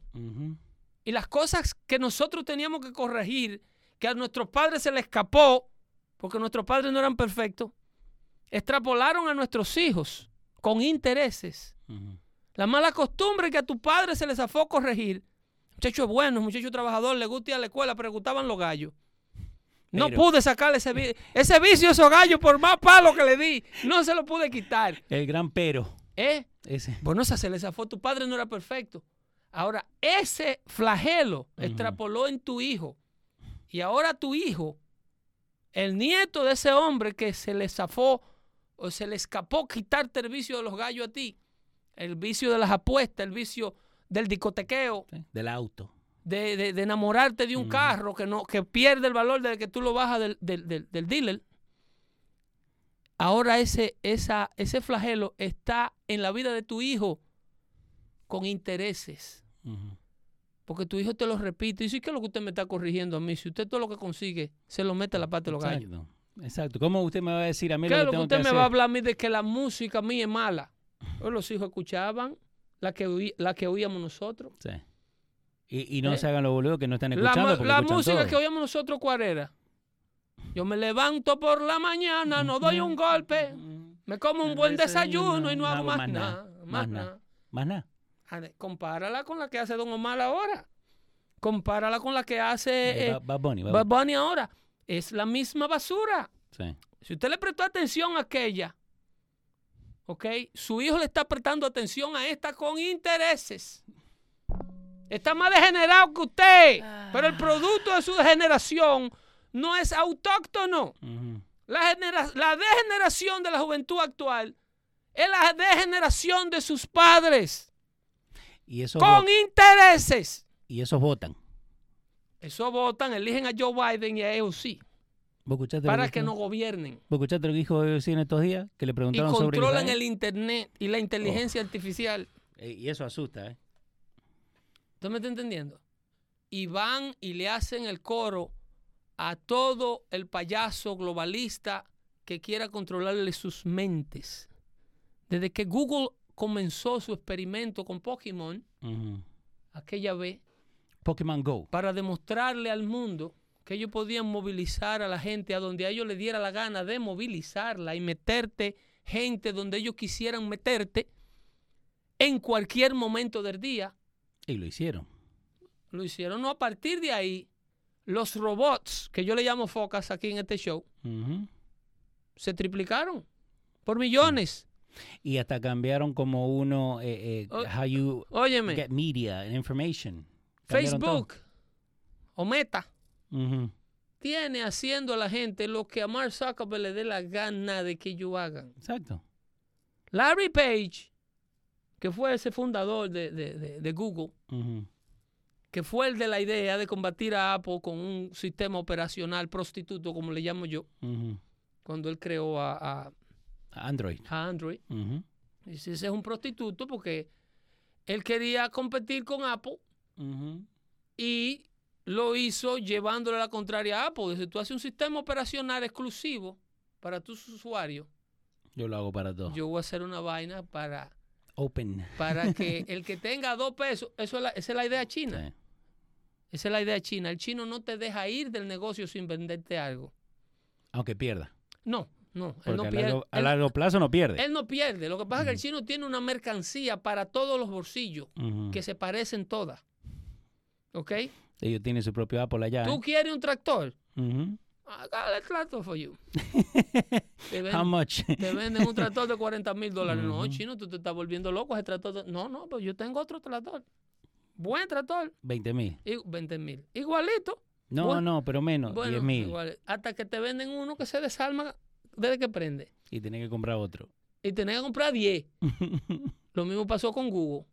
Y las cosas que nosotros teníamos que corregir, que a nuestros padres se les escapó, porque nuestros padres no eran perfectos, extrapolaron a nuestros hijos con intereses. La mala costumbre que a tu padre se les zafó corregir. Muchacho es bueno, muchacho trabajador, le gusta ir a la escuela, gustaban los gallos. No Pero- pude sacarle ese, vi- ese vicio a esos gallos por más palo que le di. No se lo pude quitar. El gran pero. ¿Eh? Ese. Bueno, esa se le zafó. Tu padre no era perfecto. Ahora, ese flagelo extrapoló en tu hijo. Y ahora tu hijo, el nieto de ese hombre que se le zafó o se le escapó quitarte el vicio de los gallos a ti, el vicio de las apuestas, el vicio del discotequeo, Sí, Del auto. De, de- de enamorarte de un carro que no que pierde el valor desde que tú lo bajas del, del- del- del dealer. Ahora ese, esa, ese flagelo está en la vida de tu hijo con intereses. Porque tu hijo te lo repite. Y dice, ¿qué es lo que usted me está corrigiendo a mí? Si usted todo lo que consigue se lo mete a la parte de los gallos. Exacto. Exacto. ¿Cómo usted me va a decir a mí ¿Qué lo que lo que tengo usted que me hacer? va a hablar a mí de que la música mía es mala? Pues los hijos escuchaban la que, oí- la que oíamos nosotros. Sí. Y, y no ¿Eh? se hagan los boludos que no están La, escuchando. la escuchan música todo. que oíamos nosotros, ¿cuál era? Yo me levanto por la mañana, no doy un golpe, me como un buen desayuno y no hago más nada. Más nada. Más nada. Compárala con la que hace Don Omar ahora. Compárala con la que hace Eh, eh, Bad- Bad Bunny, Bad Bunny. Bunny ahora. Es la misma basura. Sí. Si usted le prestó atención a aquella, ¿ok? Su hijo le está prestando atención a esta con intereses. Está más degenerado que usted. Pero el producto de su degeneración no es autóctono. La, genera- la degeneración de la juventud actual es la degeneración de sus padres Y esos, con intereses. y esos votan. Eso votan, eligen a Joe Biden y a AOC ¿Vos escuchaste, para que dijo? no gobiernen. ¿Vos escuchaste lo que dijo BBC en estos días? Que le Y preguntaron sobre controlan Israel. el internet y la inteligencia artificial. Eh, Y eso asusta, ¿eh? ¿Usted me está entendiendo? Y van y le hacen el coro a todo el payaso globalista que quiera controlarle sus mentes. Desde que Google comenzó su experimento con Pokémon, aquella vez, Pokémon Go. para demostrarle al mundo que ellos podían movilizar a la gente a donde a ellos les diera la gana de movilizarla y meterte gente donde ellos quisieran meterte en cualquier momento del día. Y lo hicieron. Lo hicieron. No, a partir de ahí, los robots, que yo le llamo focas aquí en este show, se triplicaron por millones. Y hasta cambiaron como uno, eh, eh, O- how you Óyeme, get media and information. Cambiaron todo. Facebook o Meta tiene haciendo a la gente lo que a Mark Zuckerberg le dé la gana de que ellos hagan. Exacto. Larry Page, que fue ese fundador de, de- de- de Google, que fue el de la idea de combatir a Apple con un sistema operacional prostituto, como le llamo yo, cuando él creó a, a- Android. a Android. Ese es un prostituto porque él quería competir con Apple y lo hizo llevándole la contraria a Apple. Dice, tú haces un sistema operacional exclusivo para tus usuarios. Yo lo hago para todo. Yo voy a hacer una vaina para, Open. para que el que tenga dos pesos, eso es la- esa es la idea china. Sí. Esa es la idea china. El chino no te deja ir del negocio sin venderte algo. Aunque pierda. No, no. Él no a, pierde. largo, a Él- largo plazo no pierde. él no pierde. Lo que pasa es que el chino tiene una mercancía para todos los bolsillos que se parecen todas. ¿Ok? Ellos tienen su propio Apple allá. ¿Tú ¿eh? quieres un tractor? Ujú. I got a tractor for you. Te, ven- How much? te venden un tractor de 40 mil dólares. No, chino, tú te estás volviendo loco. Ese tractor. de- No, no, pues yo tengo otro tractor. Buen tractor. 20 mil. Y 20 mil. Igualito. No, Bueno, no, pero menos. Bueno, 10 mil. Hasta que te venden uno que se desarma desde que prende. Y tenés que comprar otro. Y tenés que comprar 10. Lo mismo pasó con Google.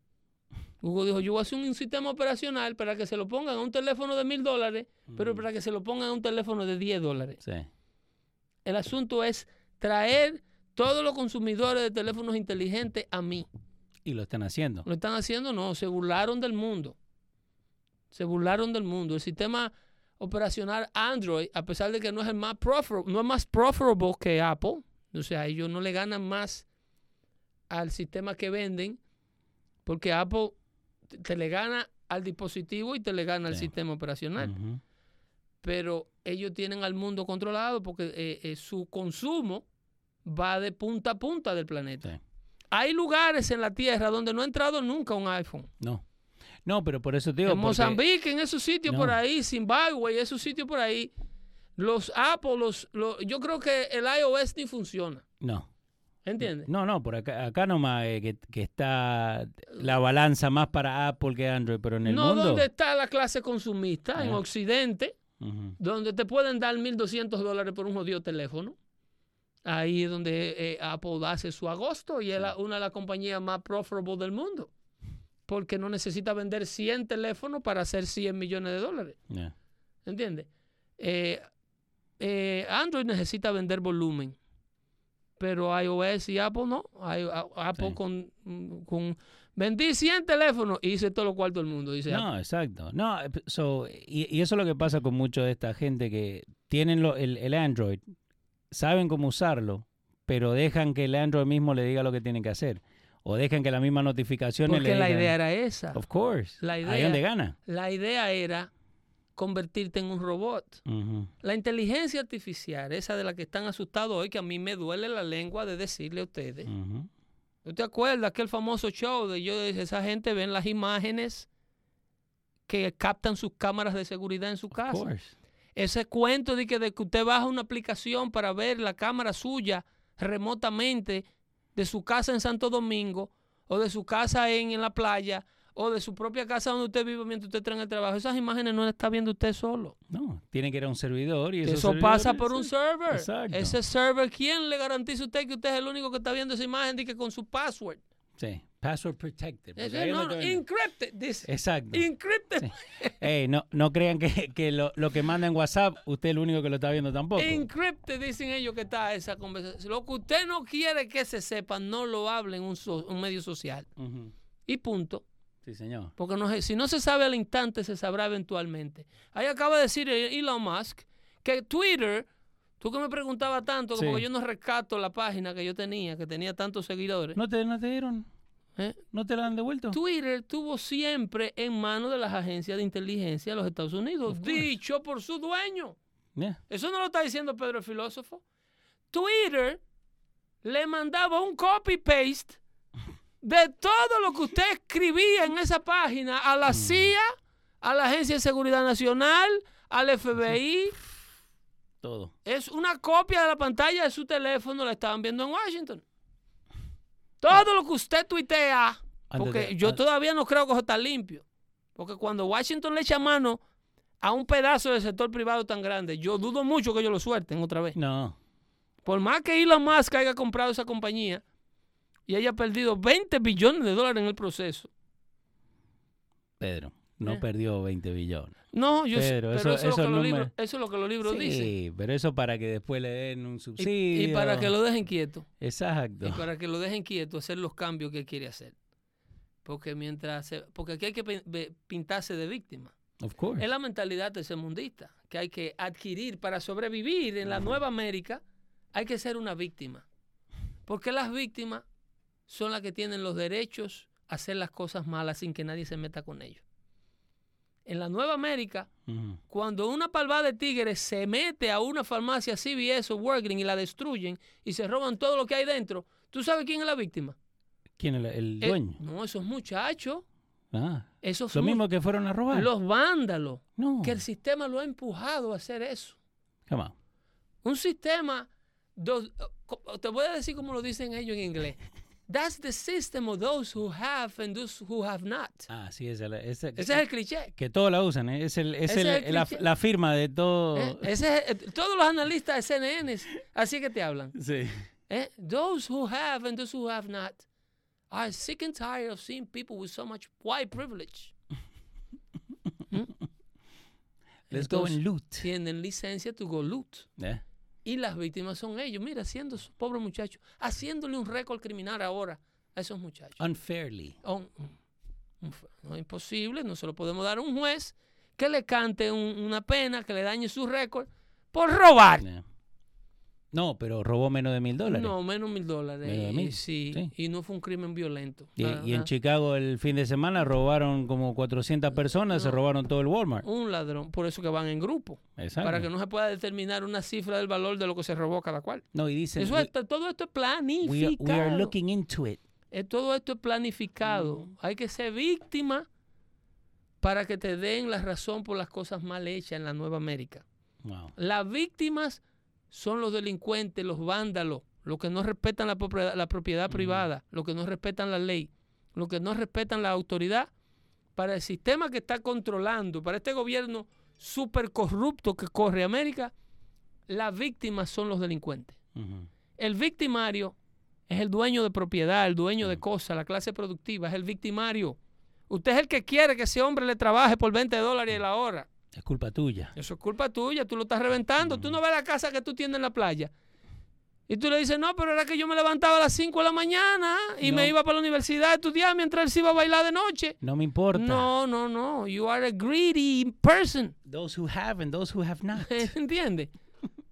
Google dijo, yo voy a hacer un sistema operacional para que se lo pongan a un teléfono de mil dólares, pero para que se lo pongan a un teléfono de 10 dólares. sí. El asunto es traer todos los consumidores de teléfonos inteligentes a mí. Y lo están haciendo. Lo están haciendo, no, se burlaron del mundo. Se burlaron del mundo. El sistema operacional Android, a pesar de que no es el más prefer- no es más preferable que Apple, o sea, ellos no le ganan más al sistema que venden, porque Apple te- le gana al dispositivo y te le gana al Sí. sistema operacional. Pero ellos tienen al mundo controlado porque eh, eh, su consumo va de punta a punta del planeta. Sí. Hay lugares en la Tierra donde no ha entrado nunca un iPhone. No. No, pero por eso te digo. en porque- Mozambique, en esos sitios No. por ahí, Zimbabue, esos sitios por ahí, los Apple, los, los- yo creo que el iOS ni funciona. No. ¿Entiendes? No, no, por acá, acá nomás eh, que, que está la balanza más para Apple que Android, pero en el no mundo. donde está la clase consumista, en Ah. Occidente, Ujú. donde te pueden dar 1.200 dólares por un jodido teléfono. Ahí es donde eh, Apple hace su agosto y es la- una de las compañías más profitable del mundo. Porque no necesita vender 100 teléfonos para hacer 100 millones de dólares. Ya. ¿Entiendes? Eh, eh, Android necesita vender volumen. Pero iOS y Apple no. Apple Sí. con, mm, con... Vendí 100 teléfonos y hice todo lo cuarto del mundo. Dice Apple. No, exacto. No, eh, so, y, y eso es lo que pasa con mucho de esta gente que tienen lo- el, el Android, saben cómo usarlo, pero dejan que el Android mismo le diga lo que tienen que hacer. O dejan que la misma notificación Porque le la idea era esa. Of course. La Ahí idea- donde gana. La idea era convertirte en un robot. La inteligencia artificial, esa de la que están asustados hoy, que a mí me duele la lengua de decirle a ustedes. Ujú. ¿Tú te acuerdas aquel famoso show de yo, de esa gente ven las imágenes que captan sus cámaras de seguridad en su casa. Ese cuento de que, de que usted baja una aplicación para ver la cámara suya remotamente de su casa en Santo Domingo o de su casa en, en la playa o de su propia casa donde usted vive mientras usted en el trabajo. Esas imágenes no las está viendo usted solo. No, tiene que ir a un servidor y Eso pasa por un server. Exacto. Ese server, ¿quién le garantiza a usted que usted es el único que está viendo esa imagen de que con su password? Sí, password protected. no, no, encrypted, dice. Exacto. Encrypted. Sí. Ey, no, no crean que, que lo, lo que manda en WhatsApp, usted es el único que lo está viendo tampoco. Encrypted, dicen ellos que está esa conversación. Lo que usted no quiere que se sepa, no lo hable en un, so- un medio social. Y punto. Sí, señor. Porque no, si no se sabe al instante, se sabrá eventualmente. Ahí acaba de decir Elon Musk que Twitter, tú que me preguntabas tanto, porque yo no rescato la página que yo tenía, que tenía tantos seguidores. ¿No te, no te dieron? ¿eh? ¿No te la han devuelto? Twitter tuvo siempre en manos de las agencias de inteligencia de los Estados Unidos, dicho por su dueño. Yeah. Eso no lo está diciendo Pedro el filósofo. Twitter le mandaba un copy-paste de todo lo que usted escribía en esa página a la CIA, a la Agencia de Seguridad Nacional, al FBI. Todo. Es una copia de la pantalla de su teléfono, la estaban viendo en Washington. Todo lo que usted tuitea, porque yo todavía no creo que eso está limpio. Porque cuando Washington le echa mano a un pedazo del sector privado tan grande, yo dudo mucho que ellos lo suelten otra vez. No. Por más que Elon Musk haya comprado esa compañía y haya perdido 20 billones de dólares en el proceso. Pedro, no Eh. perdió 20 billones. No, yo Pero pero eso- eso, es números- libros, eso es lo que los libros dicen. Sí, pero eso para que después le den un subsidio. y para que lo dejen quieto. Exacto. Y para que lo dejen quieto, hacer los cambios que quiere hacer. Porque mientras se- porque aquí hay que pintarse de víctima. Of course. Es la mentalidad tercermundista que hay que adquirir para sobrevivir en la nueva América. Hay que ser una víctima. Porque las víctimas son las que tienen los derechos a hacer las cosas malas sin que nadie se meta con ellos. En la nueva América, cuando una palvada de tigres se mete a una farmacia CVS o Walgreens y la destruyen y se roban todo lo que hay dentro, ¿tú sabes quién es la víctima? ¿Quién es el, el Eh, dueño? no, esos muchachos, ah, esos lo mismo que fueron a robar. los vándalos, no. que el sistema lo ha empujado a hacer eso. Come on. Un sistema, do- co- te voy a decir como lo dicen ellos en inglés. That's the system of those who have and those who have not. Ah, sí, ese, ese, Ese es el cliché. que todos la usan, ¿eh? es, el, es, el- es el la, la firma de todo. ¿eh? Ese es- eh, todos los analistas de CNN así que te hablan. Sí. ¿eh? Those who have and those who have not are sick and tired of seeing people with so much white privilege. ¿Mm? Let's go Entonces, and loot. Tienen licencia to go loot. Eh, Y las víctimas son ellos. Mira, haciendo esos pobres muchachos, haciéndole un récord criminal ahora a esos muchachos. Unfairly. No es imposible, no se lo podemos dar a un juez que le cante un- una pena, que le dañe su récord por robar. No, pero robó menos de mil dólares. No, menos mil dólares. Menos de y- mil, sí, sí. y no fue un crimen violento. Y, en. Chicago el fin de semana robaron como 400 personas, se robaron todo el Walmart. Un ladrón, por eso que van en grupo, Exacto. para que no se pueda determinar una cifra del valor de lo que se robó cada cual. No, y dicen, Eso we, es- todo esto es we are, planificado. we are looking into it. Eh, todo esto es planificado. Hay que ser víctima para que te den la razón por las cosas mal hechas en la Nueva América. Wow. Las víctimas son los delincuentes, los vándalos, los que no respetan la propiedad, la propiedad privada, los que no respetan la ley, los que no respetan la autoridad. Para el sistema que está controlando, para este gobierno súper corrupto que corre América, las víctimas son los delincuentes. El victimario es el dueño de propiedad, el dueño de cosas, la clase productiva, es el victimario. Usted es el que quiere que ese hombre le trabaje por 20 dólares la hora. Es culpa tuya. Eso es culpa tuya, tú lo estás reventando. Tú no ves la casa que tú tienes en la playa. Y tú le dices, no, pero era que yo me levantaba a las 5 de la mañana y me iba para la universidad a estudiar mientras él se iba a bailar de noche. No me importa. No, no, no. You are a greedy person. Those who have and those who have not. ¿Entiendes?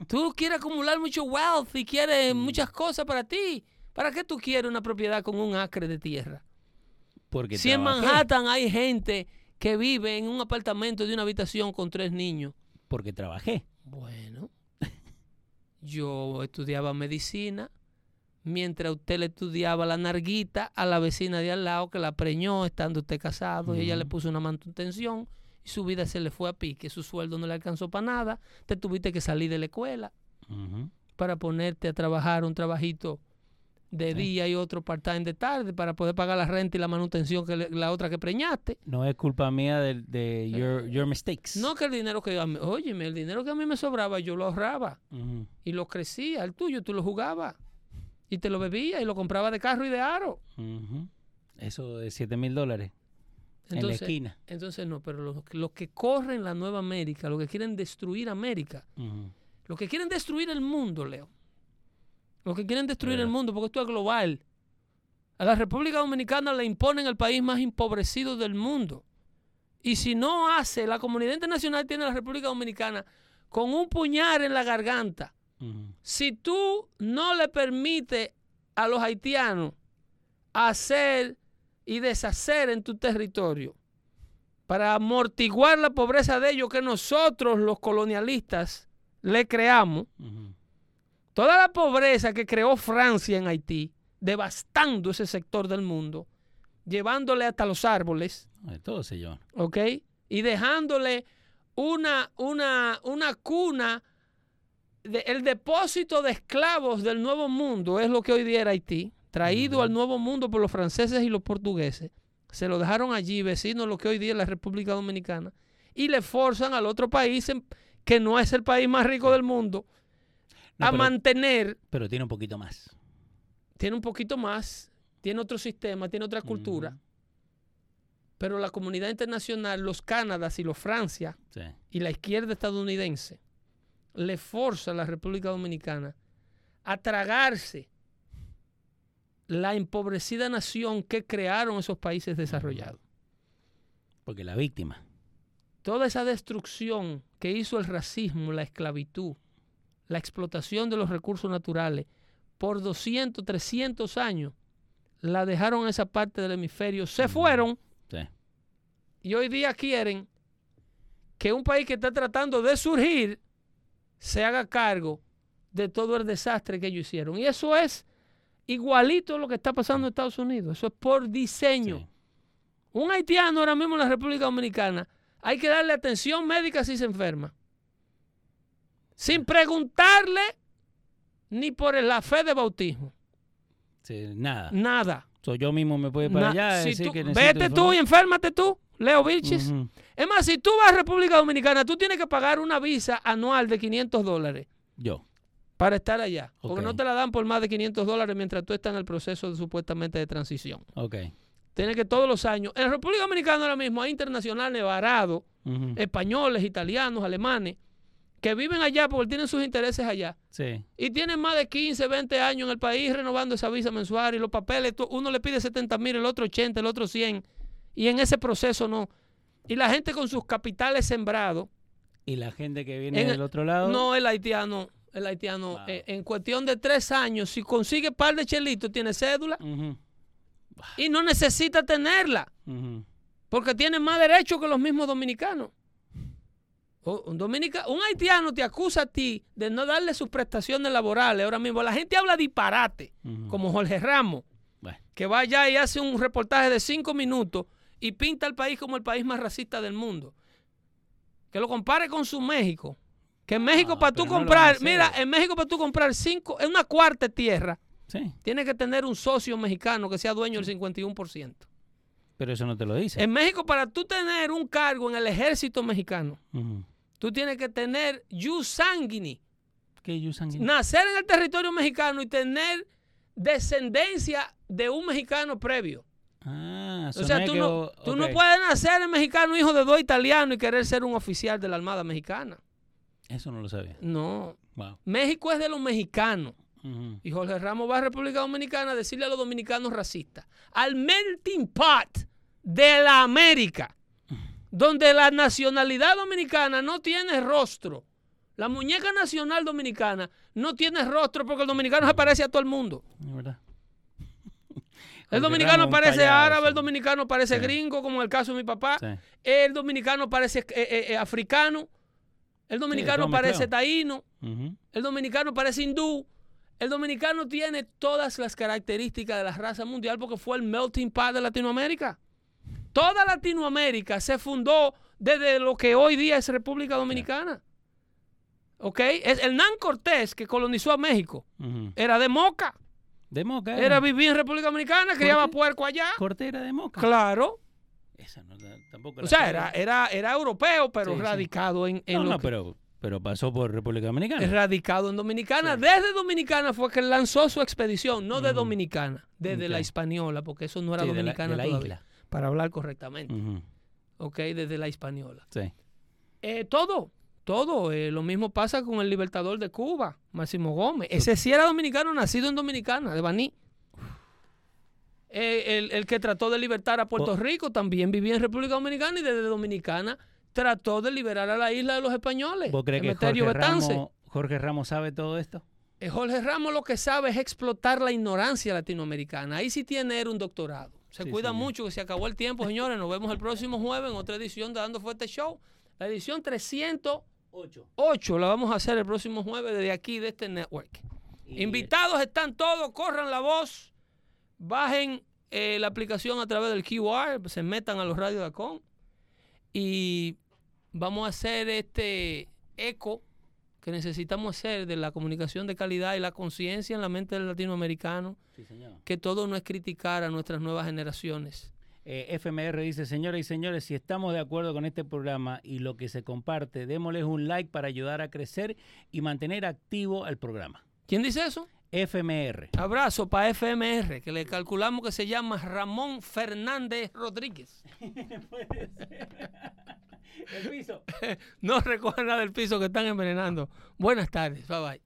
Tú quieres acumular mucho wealth y quieres muchas cosas para ti. ¿Para qué tú quieres una propiedad con un acre de tierra? Porque Si en. Manhattan hay gente que vive en un apartamento de una habitación con tres niños. Porque trabajé. Bueno, yo estudiaba medicina mientras usted le estudiaba la narguita a la vecina de al lado que la preñó estando usted casado y ella le puso una manutención y su vida se le fue a pique, su sueldo no le alcanzó para nada, te tuviste que salir de la escuela para ponerte a trabajar un trabajito de Sí. día y otro part-time de tarde para poder pagar la renta y la manutención que le- la otra que preñaste. No es culpa mía de, de your, your mistakes. Eh, No que el dinero que a mí, óyeme, el dinero que a mí me sobraba yo lo ahorraba y lo crecía, el tuyo tú lo jugabas y te lo bebías y lo compraba de carro y de aro. Eso de 7 mil dólares en la esquina. entonces no, pero los, los que corren la nueva América, los que quieren destruir América, los que quieren destruir el mundo, Leo, los que quieren destruir el Verdad. mundo, porque esto es global. A la República Dominicana le imponen el país más empobrecido del mundo. Y si no hace, la comunidad internacional tiene a la República Dominicana con un puñal en la garganta. Si tú no le permites a los haitianos hacer y deshacer en tu territorio para amortiguar la pobreza de ellos que nosotros los colonialistas le creamos. Toda la pobreza que creó Francia en Haití, devastando ese sector del mundo, llevándole hasta los árboles, Ay, Todo se lleva. ¿ok? Y dejándole una, una, una cuna, de- el depósito de esclavos del Nuevo Mundo es lo que hoy día era Haití, traído al Nuevo Mundo por los franceses y los portugueses. Se lo dejaron allí, vecinos, lo que hoy día es la República Dominicana, y le forzan al otro país, en- que no es el país más rico del mundo, No, a pero, mantener, pero tiene un poquito más. tiene un poquito más, tiene otro sistema, tiene otra cultura, pero la comunidad internacional, los Cánadas y los Francia, Sí. y la izquierda estadounidense le forza a la República Dominicana a tragarse la empobrecida nación que crearon esos países desarrollados. Porque la víctima. Toda esa destrucción que hizo el racismo, la esclavitud, la explotación de los recursos naturales por 200, 300 años, la dejaron esa parte del hemisferio, se fueron Sí. y hoy día quieren que un país que está tratando de surgir se haga cargo de todo el desastre que ellos hicieron. Y eso es igualito a lo que está pasando en Estados Unidos. Eso es por diseño. Sí. Un haitiano ahora mismo en la República Dominicana hay que darle atención médica si se enferma. Sin preguntarle ni por la fe de bautismo. Sí, Nada. Nada. So, yo mismo me puedo ir para Na- allá. si decir tú- que necesito vete tú y enférmate tú, Leo Vilchis. Ujú. Es más, si tú vas a República Dominicana, tú tienes que pagar una visa anual de 500 dólares Yo. para estar allá. Porque no te la dan por más de 500 dólares mientras tú estás en el proceso de, supuestamente de transición. Ok. Tienes que todos los años. En la República Dominicana ahora mismo hay internacionales varados, españoles, italianos, alemanes, que viven allá porque tienen sus intereses allá. Sí. Y tienen más de 15, 20 años en el país renovando esa visa mensual y los papeles, uno le pide 70 mil, el otro 80, el otro 100. Y en ese proceso no. Y la gente con sus capitales sembrados, Y la gente que viene En- del otro lado. no el haitiano, el haitiano, Wow. eh, en cuestión de tres años, si consigue par de chelitos, tiene cédula y no necesita tenerla, porque tiene más derechos que los mismos dominicanos. Un, dominica- un haitiano te acusa a ti de no darle sus prestaciones laborales ahora mismo. La gente habla disparate, como Jorge Ramos, Bueno. que va allá y hace un reportaje de cinco minutos y pinta al país como el país más racista del mundo. Que lo compare con su México. Que en México para tú no comprar, mira, en México para tú comprar cinco, en una cuarta tierra, Sí. tiene que tener un socio mexicano que sea dueño del 51%. Pero eso no te lo dice. En México para tú tener un cargo en el ejército mexicano. Tú tienes que tener jus sanguini, ¿Qué sanguíneo? nacer en el territorio mexicano y tener descendencia de un mexicano previo. Ah, O sea, tú, que no, o- tú no puedes nacer en mexicano, hijo de dos italianos y querer ser un oficial de la Armada Mexicana. Eso no lo sabía. No. Wow. México es de los mexicanos. Y Jorge Ramos va a República Dominicana a decirle a los dominicanos racistas, al melting pot de la América, donde la nacionalidad dominicana no tiene rostro. La muñeca nacional dominicana no tiene rostro porque el dominicano se parece a todo el mundo. Verdad. El dominicano parece payaso. árabe, el dominicano parece Sí. gringo, como en el caso de mi papá. Sí. El dominicano parece eh, eh, eh, africano. El dominicano parece taíno. El dominicano parece hindú. El dominicano tiene todas las características de la raza mundial porque fue el melting pot de Latinoamérica. Toda Latinoamérica se fundó desde lo que hoy día es República Dominicana. ¿Ok? Es Hernán Cortés, que colonizó a México, era de Moca. De Moca. Era vivir en República Dominicana, criaba Cortés. puerco allá. Cortés era de Moca. Claro. Esa no, tampoco O sea, era, era, era europeo, pero Sí, sí. radicado en, en No, no, que- pero, pero pasó por República Dominicana. radicado en Dominicana. Sí. Desde Dominicana fue que lanzó su expedición, no de. Dominicana, desde la. Hispaniola, porque eso no era Sí, de la- dominicana de la todavía, isla. Para hablar correctamente. Ujú. Ok, desde la Hispaniola. Sí. Eh, todo, todo. eh, lo mismo pasa con el libertador de Cuba, Máximo Gómez. Ese sí era dominicano, nacido en Dominicana, de Baní. Eh, el, el que trató de libertar a Puerto Oh. Rico también vivía en República Dominicana y desde Dominicana trató de liberar a la isla de los españoles. ¿Vos crees que Jorge. Ramos, Jorge Ramos sabe todo esto? Jorge Ramos lo que sabe es explotar la ignorancia latinoamericana. Ahí sí tiene un doctorado. Se Sí, cuida señor. mucho que se acabó el tiempo, señores. Nos vemos el próximo jueves en otra edición de Dando Fuerte Show. La edición 308 Ocho. la vamos a hacer el próximo jueves desde aquí, de este network. Invitados están todos, corran la voz, bajen eh, la aplicación a través del QR, se metan a los radios de Acon y vamos a hacer este eco que necesitamos hacer de la comunicación de calidad y la conciencia en la mente del latinoamericano, Sí, señor. que todo no es criticar a nuestras nuevas generaciones. Eh, FMR dice, señoras y señores, si estamos de acuerdo con este programa y lo que se comparte, démosles un like para ayudar a crecer y mantener activo el programa. ¿Quién dice eso? FMR. Abrazo para FMR, que le calculamos que se llama Ramón Fernández Rodríguez. El piso. No recojan nada del piso que están envenenando. Buenas tardes. Bye bye.